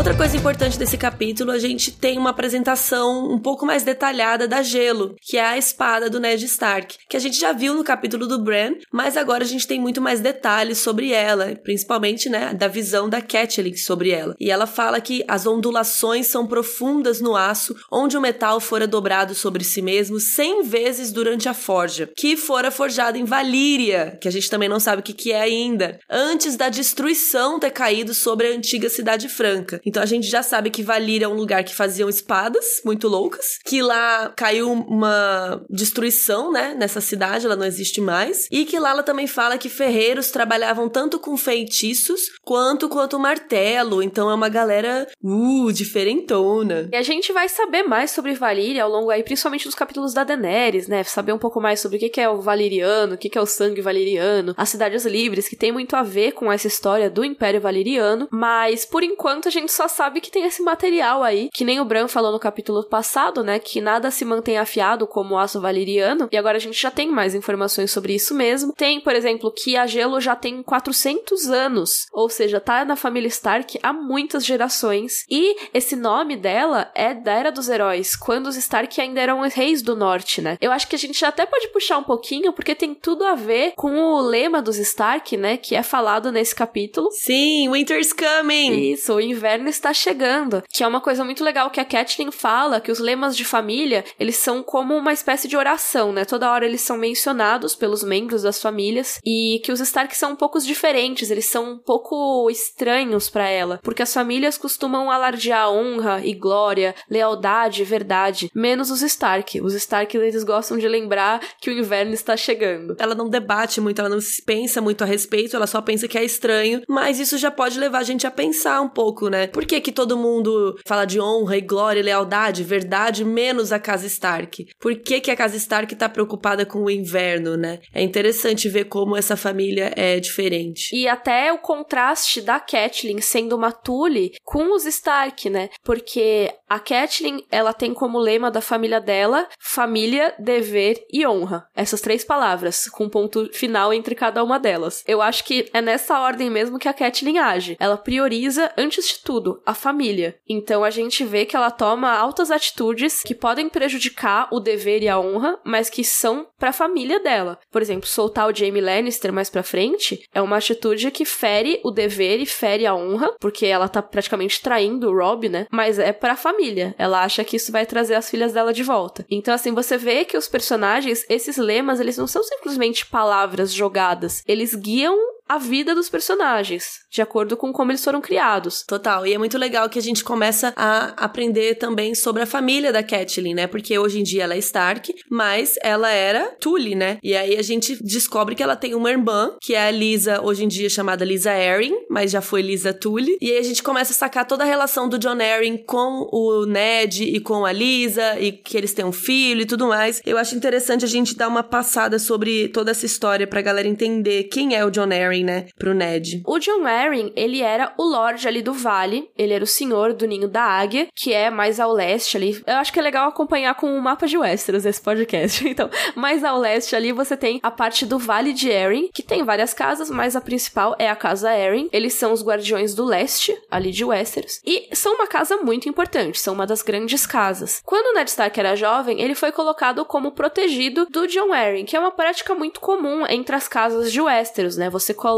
Outra coisa importante desse capítulo, a gente tem uma apresentação um pouco mais detalhada da Gelo, que é a espada do Ned Stark, que a gente já viu no capítulo do Bran, mas agora a gente tem muito mais detalhes sobre ela, principalmente, né, da visão da Catelyn sobre ela. E ela fala que as ondulações são profundas no aço, onde o metal fora dobrado sobre si mesmo 100 vezes durante a forja, que fora forjado em Valíria, que a gente também não sabe o que, que é ainda, antes da destruição ter caído sobre a antiga cidade franca. Então a gente já sabe que Valíria é um lugar que faziam espadas muito loucas, que lá caiu uma destruição, né, nessa cidade, ela não existe mais, e que lá ela também fala que ferreiros trabalhavam tanto com feitiços quanto quanto martelo, então é uma galera uh, diferentona.
E a gente vai saber mais sobre Valíria ao longo aí, principalmente dos capítulos da Daenerys, né, saber um pouco mais sobre o que é o valiriano, o que é o sangue valiriano, as cidades livres, que tem muito a ver com essa história do Império Valiriano, mas por enquanto a gente só sabe que tem esse material aí, que nem o Bran falou no capítulo passado, né? Que nada se mantém afiado como o aço valeriano. E agora a gente já tem mais informações sobre isso mesmo. Tem, por exemplo, que a Gelo já tem 400 anos, ou seja, tá na família Stark há muitas gerações. E esse nome dela é da Era dos Heróis, quando os Stark ainda eram reis do norte, né? Eu acho que a gente até pode puxar um pouquinho, porque tem tudo a ver com o lema dos Stark, né? Que é falado nesse capítulo.
Sim, Winter's Coming!
Isso, o inverno está chegando, que é uma coisa muito legal que a Kathleen fala, que os lemas de família, eles são como uma espécie de oração, né? Toda hora eles são mencionados pelos membros das famílias e que os Stark são um pouco diferentes, eles são um pouco estranhos para ela, porque as famílias costumam alardear honra e glória, lealdade e verdade, menos os Stark. Os Stark eles gostam de lembrar que o inverno está chegando.
Ela não debate muito, ela não pensa muito a respeito, ela só pensa que é estranho, mas isso já pode levar a gente a pensar um pouco, né? Por que, que todo mundo fala de honra e glória e lealdade, verdade, menos a casa Stark? Por que, que a casa Stark tá preocupada com o inverno, né? É interessante ver como essa família é diferente.
E até o contraste da Catelyn sendo uma Tully com os Stark, né? Porque a Catelyn, ela tem como lema da família dela família, dever e honra. Essas três palavras, com ponto final entre cada uma delas. Eu acho que é nessa ordem mesmo que a Catelyn age. Ela prioriza, antes de tudo, a família. Então a gente vê que ela toma altas atitudes que podem prejudicar o dever e a honra, mas que são para a família dela. Por exemplo, soltar o Jaime Lannister mais para frente é uma atitude que fere o dever e fere a honra, porque ela tá praticamente traindo o Rob, né? Mas é para a família. Ela acha que isso vai trazer as filhas dela de volta. Então assim, você vê que os personagens, esses lemas, eles não são simplesmente palavras jogadas. Eles guiam a vida dos personagens, de acordo com como eles foram criados.
Total. E é muito legal que a gente começa a aprender também sobre a família da Catelyn, né? Porque hoje em dia ela é Stark, mas ela era Tully, né? E aí a gente descobre que ela tem uma irmã, que é a Lisa, hoje em dia chamada Lisa Arryn, mas já foi Lisa Tully. E aí a gente começa a sacar toda a relação do John Arryn com o Ned e com a Lisa, e que eles têm um filho e tudo mais. Eu acho interessante a gente dar uma passada sobre toda essa história pra galera entender quem é o John Arryn, né? Pro Ned.
O John Arryn, ele era o Lorde ali do Vale, ele era o senhor do Ninho da Águia, que é mais ao leste ali. Eu acho que é legal acompanhar com o mapa de Westeros esse podcast. Então, mais ao leste ali você tem a parte do Vale de Arryn, que tem várias casas, mas a principal é a casa Arryn. Eles são os guardiões do leste, ali de Westeros, e são uma casa muito importante, são uma das grandes casas. Quando Ned Stark era jovem, ele foi colocado como protegido do John Arryn, que é uma prática muito comum entre as casas de Westeros, né? Você coloca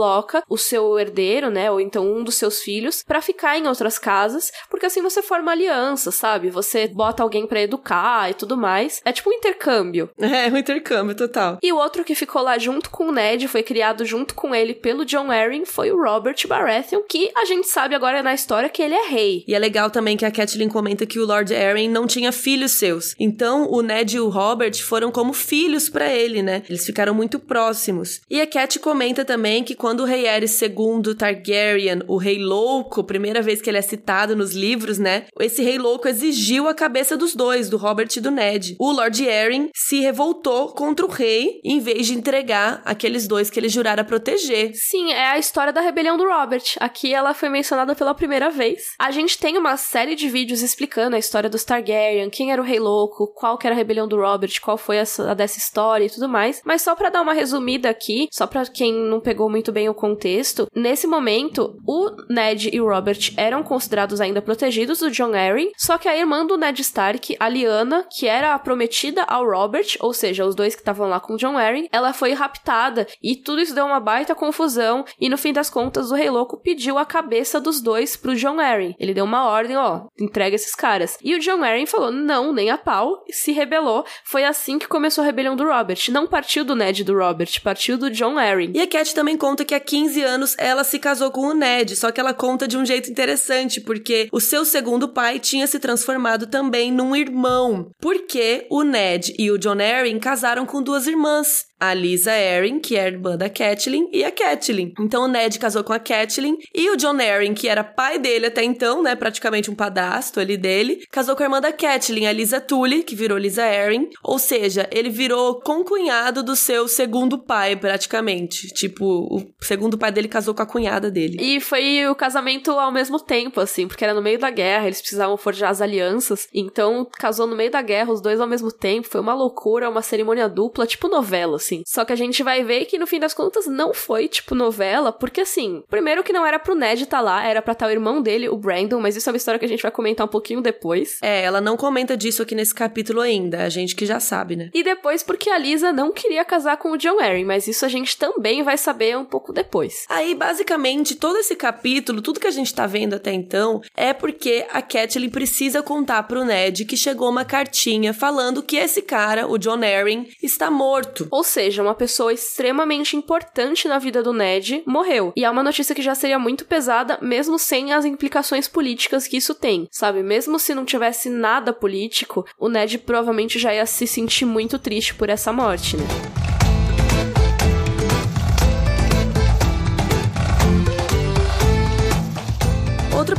o seu herdeiro, né, ou então um dos seus filhos, para ficar em outras casas, porque assim você forma aliança, sabe? Você bota alguém para educar e tudo mais. É tipo um intercâmbio.
É, um intercâmbio total.
E o outro que ficou lá junto com o Ned, foi criado junto com ele pelo John Arryn, foi o Robert Baratheon, que a gente sabe agora na história que ele é rei.
E é legal também que a Catelyn comenta que o Lord Arryn não tinha filhos seus. Então, o Ned e o Robert foram como filhos para ele, né? Eles ficaram muito próximos. E a Cat comenta também que quando o rei Aerys II Targaryen, o rei louco, primeira vez que ele é citado nos livros, né? Esse rei louco exigiu a cabeça dos dois, do Robert e do Ned. O Lord Arryn se revoltou contra o rei em vez de entregar aqueles dois que ele jurara proteger.
Sim, é a história da rebelião do Robert. Aqui ela foi mencionada pela primeira vez. A gente tem uma série de vídeos explicando a história dos Targaryen, quem era o rei louco, qual que era a rebelião do Robert, qual foi a dessa história e tudo mais. Mas só para dar uma resumida aqui, só para quem não pegou muito bem o contexto, nesse momento o Ned e o Robert eram considerados ainda protegidos do John Arryn, só que a irmã do Ned Stark, a Lyanna, que era a prometida ao Robert, ou seja, os dois que estavam lá com o John Arryn, ela foi raptada e tudo isso deu uma baita confusão e no fim das contas o Rei Louco pediu a cabeça dos dois pro John Arryn. Ele deu uma ordem, ó, entrega esses caras. E o John Arryn falou: "Não, nem a pau", se rebelou. Foi assim que começou a rebelião do Robert. Não partiu do Ned e do Robert, partiu do John Arryn.
E a Cat também conta que há 15 anos ela se casou com o Ned, só que ela conta de um jeito interessante, porque o seu segundo pai tinha se transformado também num irmão. Porque o Ned e o John Arryn casaram com duas irmãs a Lisa Arryn, que é irmã da Catelyn, e a Catelyn. Então o Ned casou com a Catelyn e o John Arryn, que era pai dele até então, né, praticamente um padastro ali dele, casou com a irmã da Catelyn, a Lisa Tully, que virou Lisa Arryn. Ou seja, ele virou concunhado do seu segundo pai, praticamente. Tipo, o segundo pai dele casou com a cunhada dele.
E foi o casamento ao mesmo tempo, assim, porque era no meio da guerra, eles precisavam forjar as alianças. Então, casou no meio da guerra, os dois ao mesmo tempo. Foi uma loucura, uma cerimônia dupla, tipo novela, assim. Só que a gente vai ver que no fim das contas não foi tipo novela, porque assim, primeiro que não era pro Ned estar tá lá, era pra estar tá o irmão dele, o Brandon, mas isso é uma história que a gente vai comentar um pouquinho depois.
É, ela não comenta disso aqui nesse capítulo ainda, a gente que já sabe, né?
E depois porque a Lisa não queria casar com o John Arryn, mas isso a gente também vai saber um pouco depois.
Aí, basicamente, todo esse capítulo, tudo que a gente tá vendo até então, é porque a Catelyn precisa contar pro Ned que chegou uma cartinha falando que esse cara, o John Arryn, está morto.
Ou seja, seja, uma pessoa extremamente importante na vida do Ned morreu. E é uma notícia que já seria muito pesada, mesmo sem as implicações políticas que isso tem, sabe? Mesmo se não tivesse nada político, o Ned provavelmente já ia se sentir muito triste por essa morte, né?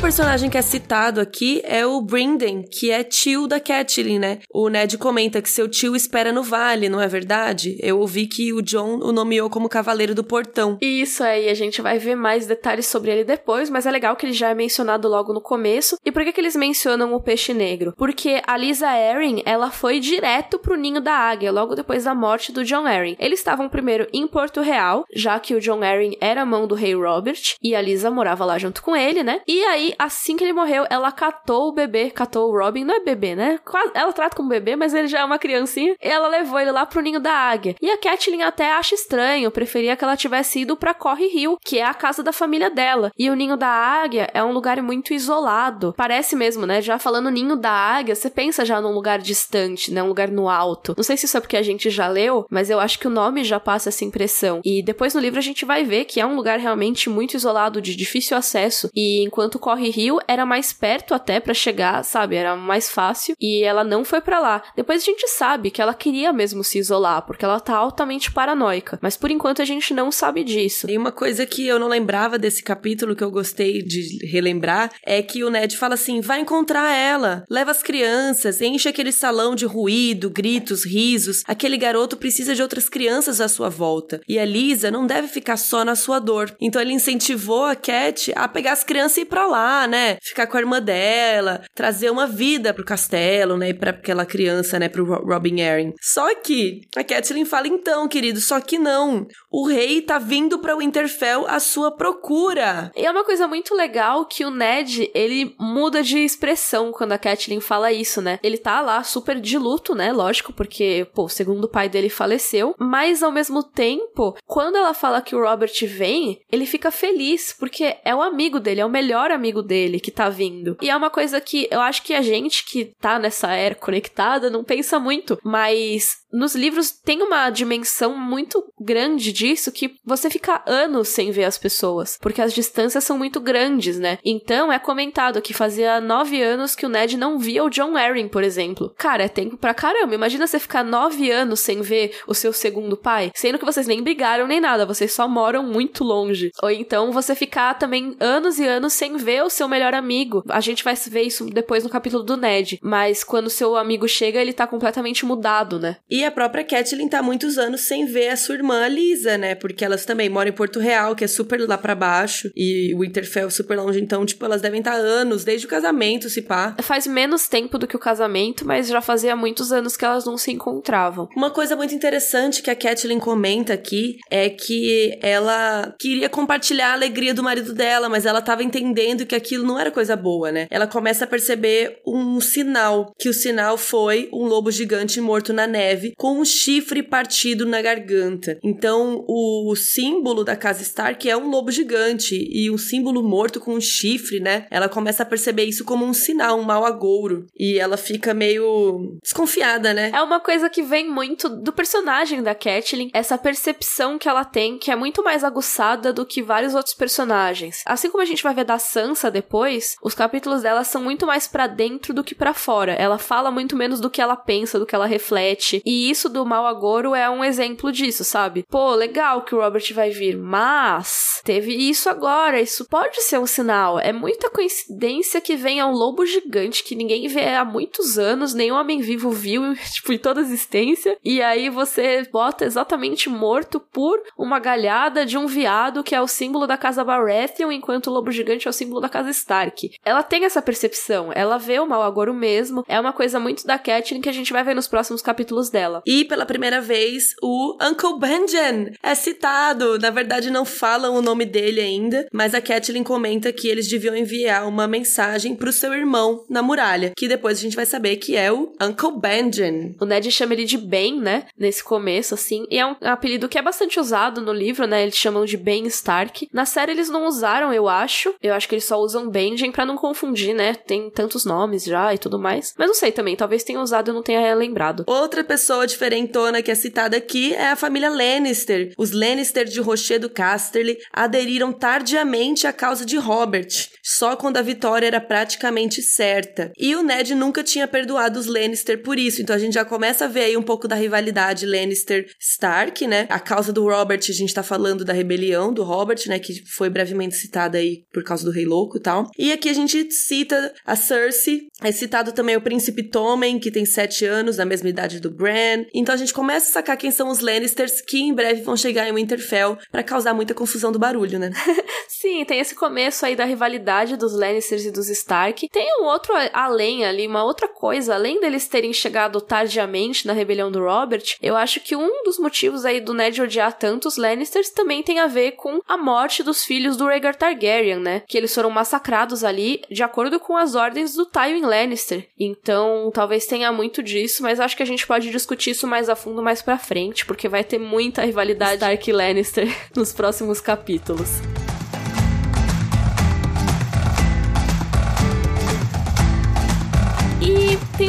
Personagem que é citado aqui é o Brinden, que é tio da Catelyn, né? O Ned comenta que seu tio espera no vale, não é verdade? Eu ouvi que o John o nomeou como Cavaleiro do Portão.
Isso aí, a gente vai ver mais detalhes sobre ele depois, mas é legal que ele já é mencionado logo no começo. E por que, que eles mencionam o peixe negro? Porque a Lisa Arryn, ela foi direto pro ninho da águia, logo depois da morte do John Arryn. Eles estavam primeiro em Porto Real, já que o John Arryn era mão do rei Robert, e a Lisa morava lá junto com ele, né? E a assim que ele morreu, ela catou o bebê, catou o Robin, não é bebê, né? Ela trata como bebê, mas ele já é uma criancinha. E ela levou ele lá pro ninho da águia. E a Catelyn até acha estranho, preferia que ela tivesse ido para Corre Rio, que é a casa da família dela. E o ninho da águia é um lugar muito isolado. Parece mesmo, né? Já falando ninho da águia, você pensa já num lugar distante, né? Um lugar no alto. Não sei se isso é porque a gente já leu, mas eu acho que o nome já passa essa impressão. E depois no livro a gente vai ver que é um lugar realmente muito isolado, de difícil acesso. E enquanto Corre Rio era mais perto até para chegar, sabe? Era mais fácil. E ela não foi para lá. Depois a gente sabe que ela queria mesmo se isolar, porque ela tá altamente paranoica. Mas por enquanto a gente não sabe disso.
E uma coisa que eu não lembrava desse capítulo que eu gostei de relembrar é que o Ned fala assim: vai encontrar ela, leva as crianças, enche aquele salão de ruído, gritos, risos. Aquele garoto precisa de outras crianças à sua volta. E a Lisa não deve ficar só na sua dor. Então ele incentivou a Cat a pegar as crianças e ir pra lá, né? Ficar com a irmã dela, trazer uma vida pro castelo, né? E pra aquela criança, né? Pro Robin Arryn. Só que a Catelyn fala: então, querido, só que não. O rei tá vindo pra Winterfell à sua procura.
E é uma coisa muito legal que o Ned, ele muda de expressão quando a Catelyn fala isso, né? Ele tá lá super de luto, né? Lógico, porque, pô, segundo o pai dele faleceu. Mas ao mesmo tempo, quando ela fala que o Robert vem, ele fica feliz, porque é o amigo dele, é o melhor amigo dele que tá vindo. E é uma coisa que eu acho que a gente que tá nessa era conectada não pensa muito, mas nos livros tem uma dimensão muito grande disso que você fica anos sem ver as pessoas, porque as distâncias são muito grandes, né? Então é comentado que fazia nove anos que o Ned não via o John Arryn, por exemplo. Cara, é tempo pra caramba. Imagina você ficar nove anos sem ver o seu segundo pai, sendo que vocês nem brigaram nem nada, vocês só moram muito longe. Ou então você ficar também anos e anos sem ver o seu melhor amigo. A gente vai ver isso depois no capítulo do Ned, mas quando seu amigo chega, ele tá completamente mudado, né?
E a própria Catelyn tá muitos anos sem ver a sua irmã Lisa, né? Porque elas também moram em Porto Real, que é super lá para baixo, e Winterfell super longe, então, tipo, elas devem estar tá anos, desde o casamento, se pá.
Faz menos tempo do que o casamento, mas já fazia muitos anos que elas não se encontravam.
Uma coisa muito interessante que a Catelyn comenta aqui é que ela queria compartilhar a alegria do marido dela, mas ela tava entendendo que aquilo não era coisa boa, né? Ela começa a perceber um sinal, que o sinal foi um lobo gigante morto na neve com um chifre partido na garganta. Então, o símbolo da casa Stark é um lobo gigante e um símbolo morto com um chifre, né? Ela começa a perceber isso como um sinal, um mau agouro. E ela fica meio desconfiada, né?
É uma coisa que vem muito do personagem da Catelyn, essa percepção que ela tem, que é muito mais aguçada do que vários outros personagens. Assim como a gente vai ver da Sansa depois, os capítulos dela são muito mais para dentro do que para fora. Ela fala muito menos do que ela pensa, do que ela reflete. E isso do mal agouro é um exemplo disso, sabe? Pô, legal que o Robert vai vir, mas teve isso agora, isso pode ser um sinal. É muita coincidência que venha um lobo gigante que ninguém vê há muitos anos, nenhum homem vivo viu, tipo, em toda a existência, e aí você bota exatamente morto por uma galhada de um viado que é o símbolo da casa Baratheon, enquanto o lobo gigante é o símbolo da casa Stark. Ela tem essa percepção, ela vê o mal agouro mesmo, é uma coisa muito da Catelyn que a gente vai ver nos próximos capítulos dela.
E pela primeira vez, o Uncle Benjen é citado. Na verdade, não falam o nome dele ainda, mas a Catelyn comenta que eles deviam enviar uma mensagem pro seu irmão na muralha, que depois a gente vai saber que é o Uncle Benjen.
O Ned chama ele de Ben, né? Nesse começo, assim. E é um apelido que é bastante usado no livro, né? Eles chamam de Ben Stark. Na série eles não usaram, eu acho. Eu acho que eles só usam Benjen para não confundir, né? Tem tantos nomes já e tudo mais. Mas não sei também, talvez tenha usado e eu não tenha lembrado.
Outra pessoa diferentona que é citada aqui é a família Lannister. Os Lannister de Rochedo Casterly aderiram tardiamente à causa de Robert, só quando a vitória era praticamente certa. E o Ned nunca tinha perdoado os Lannister por isso, então a gente já começa a ver aí um pouco da rivalidade Lannister-Stark, né? A causa do Robert, a gente tá falando da rebelião do Robert, né? Que foi brevemente citada aí por causa do Rei Louco e tal. E aqui a gente cita a Cersei, é citado também o Príncipe Tommen, que tem sete anos, da mesma idade do Bran. Então a gente começa a sacar quem são os Lannisters, que em breve vão chegar em Winterfell para causar muita confusão do barulho, né?
Sim, tem esse começo aí da rivalidade dos Lannisters e dos Stark. Tem um outro além ali, uma outra coisa, além deles terem chegado tardiamente na rebelião do Robert, eu acho que um dos motivos aí do Ned odiar tanto os Lannisters também tem a ver com a morte dos filhos do Rhaegar Targaryen, né? Que eles foram foram massacrados ali de acordo com as ordens do Tywin Lannister. Então, talvez tenha muito disso, mas acho que a gente pode discutir isso mais a fundo mais pra frente, porque vai ter muita rivalidade Stark e Lannister nos próximos capítulos.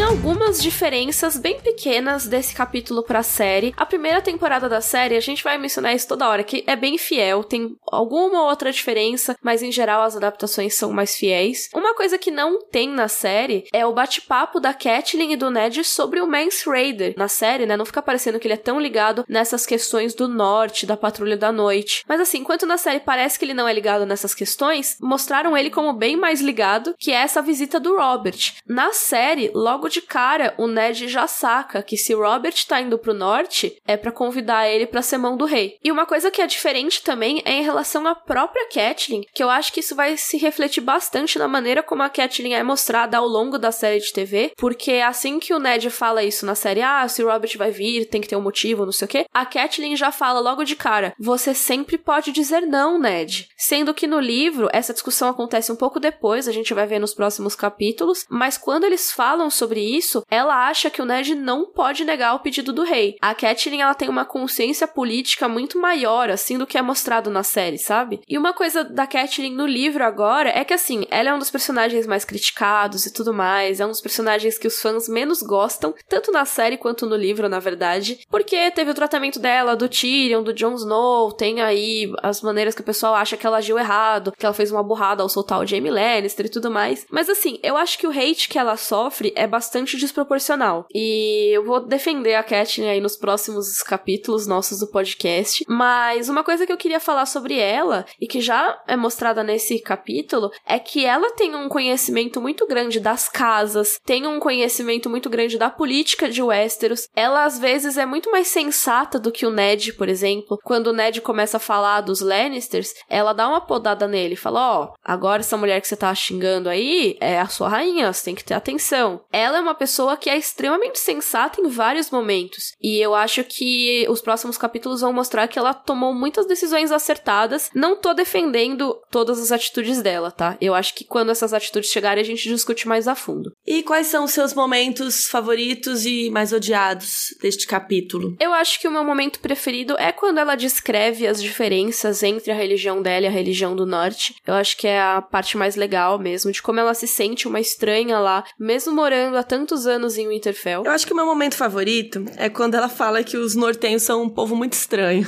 Algumas diferenças bem pequenas desse capítulo pra série. A primeira temporada da série, a gente vai mencionar isso toda hora, que é bem fiel, tem alguma outra diferença, mas em geral as adaptações são mais fiéis. Uma coisa que não tem na série é o bate-papo da Catelyn e do Ned sobre o Mance Raider. Na série, né, não fica parecendo que ele é tão ligado nessas questões do norte, da patrulha da noite. Mas assim, enquanto na série parece que ele não é ligado nessas questões, mostraram ele como bem mais ligado, que é essa visita do Robert. Na série, logo de cara, o Ned já saca que se Robert tá indo pro norte, é para convidar ele pra ser mão do rei. E uma coisa que é diferente também é em relação à própria Catelyn, que eu acho que isso vai se refletir bastante na maneira como a Catelyn é mostrada ao longo da série de TV, porque assim que o Ned fala isso na série, ah, se Robert vai vir, tem que ter um motivo, não sei o quê, a Catelyn já fala logo de cara, você sempre pode dizer não, Ned. Sendo que no livro, essa discussão acontece um pouco depois, a gente vai ver nos próximos capítulos, mas quando eles falam sobre isso, ela acha que o Ned não pode negar o pedido do rei. A Catelyn, ela tem uma consciência política muito maior, assim, do que é mostrado na série, sabe? E uma coisa da Catelyn no livro agora é que, assim, ela é um dos personagens mais criticados e tudo mais, é um dos personagens que os fãs menos gostam, tanto na série quanto no livro, na verdade, porque teve o tratamento dela, do Tyrion, do Jon Snow, tem aí as maneiras que o pessoal acha que ela agiu errado, que ela fez uma burrada ao soltar o Jaime Lannister e tudo mais. Mas assim, eu acho que o hate que ela sofre é bastante desproporcional. E eu vou defender a Katniss aí nos próximos capítulos nossos do podcast. Mas uma coisa que eu queria falar sobre ela, e que já é mostrada nesse capítulo, é que ela tem um conhecimento muito grande das casas, tem um conhecimento muito grande da política de Westeros. Ela, às vezes, é muito mais sensata do que o Ned, por exemplo. Quando o Ned começa a falar dos Lannisters, ela dá uma podada nele, fala: Ó, oh, agora essa mulher que você tá xingando aí é a sua rainha, você tem que ter atenção ela é uma pessoa que é extremamente sensata em vários momentos. E eu acho que os próximos capítulos vão mostrar que ela tomou muitas decisões acertadas. Não tô defendendo todas as atitudes dela, tá? Eu acho que quando essas atitudes chegarem, a gente discute mais a fundo.
E quais são os seus momentos favoritos e mais odiados deste capítulo?
Eu acho que o meu momento preferido é quando ela descreve as diferenças entre a religião dela e a religião do norte. Eu acho que é a parte mais legal mesmo, de como ela se sente uma estranha lá, mesmo morando há tantos anos em Winterfell.
Eu acho que o meu momento favorito é quando ela fala que os nortenhos são um povo muito estranho.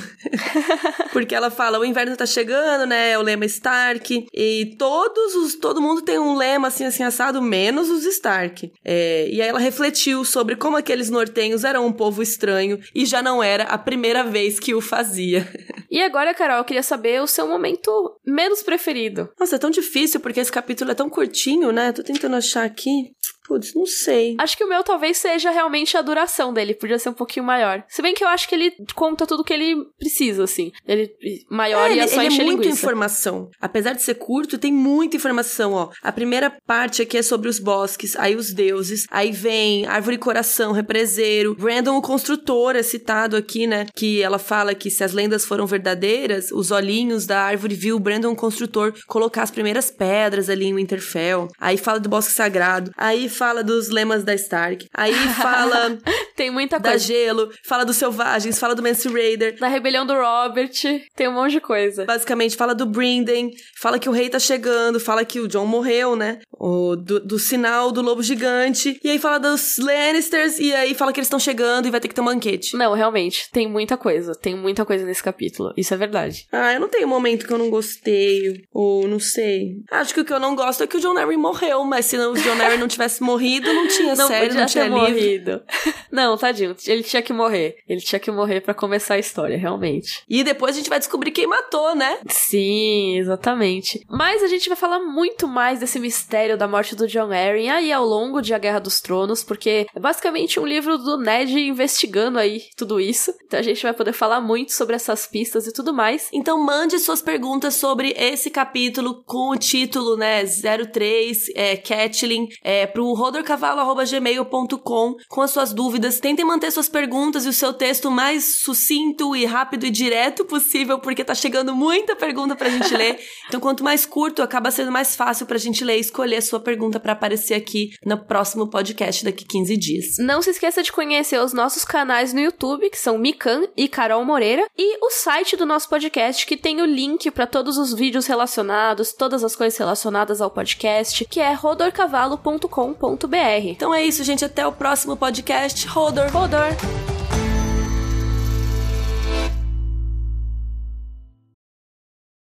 Porque ela fala, o inverno tá chegando, né? É o lema Stark. E todos os. Todo mundo tem um lema assim, assim, assado, menos os Stark. É, e aí ela refletiu sobre como aqueles nortenhos eram um povo estranho e já não era a primeira vez que o fazia.
E agora, Carol, eu queria saber o seu momento menos preferido.
Nossa, é tão difícil porque esse capítulo é tão curtinho, né? Tô tentando achar aqui. Putz, não sei.
Acho que o meu talvez seja realmente a duração dele, podia ser um pouquinho maior. Se bem que eu acho que ele conta tudo que ele precisa, assim. Ele maior
é,
e é só
ele
encher
é muita
linguiça.
informação. Apesar de ser curto, tem muita informação, ó. A primeira parte aqui é sobre os bosques, aí os deuses, aí vem árvore coração, represeiro. Brandon o construtor é citado aqui, né? Que ela fala que se as lendas foram verdadeiras, os olhinhos da árvore viu Brandon o construtor colocar as primeiras pedras ali em Winterfell. Aí fala do bosque sagrado. Aí fala dos lemas da Stark. Aí fala.
tem muita
da
coisa.
Gelo, fala dos Selvagens, fala do Mance Raider.
Da rebelião do Robert, tem um monte de coisa.
Basicamente, fala do Brinden, fala que o rei tá chegando, fala que o John morreu, né? O, do, do sinal do lobo gigante. E aí fala dos Lannisters, e aí fala que eles estão chegando e vai ter que ter um banquete.
Não, realmente, tem muita coisa. Tem muita coisa nesse capítulo. Isso é verdade.
Ah, eu não tenho um momento que eu não gostei. Ou não sei. Acho que o que eu não gosto é que o John Arryn morreu, mas se o John Arryn não tivesse morrido, não tinha
Não
série,
podia
não tinha
ter
livro.
morrido. Não, tadinho. Ele tinha que morrer. Ele tinha que morrer pra começar a história, realmente.
E depois a gente vai descobrir quem matou, né?
Sim, exatamente. Mas a gente vai falar muito mais desse mistério da morte do John Arryn aí ao longo de A Guerra dos Tronos, porque é basicamente um livro do Ned investigando aí tudo isso. Então a gente vai poder falar muito sobre essas pistas e tudo mais.
Então mande suas perguntas sobre esse capítulo com o título, né, 03, é, Catlin, é, pro rodorcavalo.gmail.com com as suas dúvidas. Tentem manter suas perguntas e o seu texto mais sucinto e rápido e direto possível, porque tá chegando muita pergunta pra gente ler. Então, quanto mais curto, acaba sendo mais fácil pra gente ler e escolher a sua pergunta para aparecer aqui no próximo podcast daqui 15 dias.
Não se esqueça de conhecer os nossos canais no YouTube, que são Mikan e Carol Moreira, e o site do nosso podcast, que tem o link para todos os vídeos relacionados, todas as coisas relacionadas ao podcast, que é rodorcavalo.com.br.
Então é isso, gente. Até o próximo podcast. Rodor!
Rodor!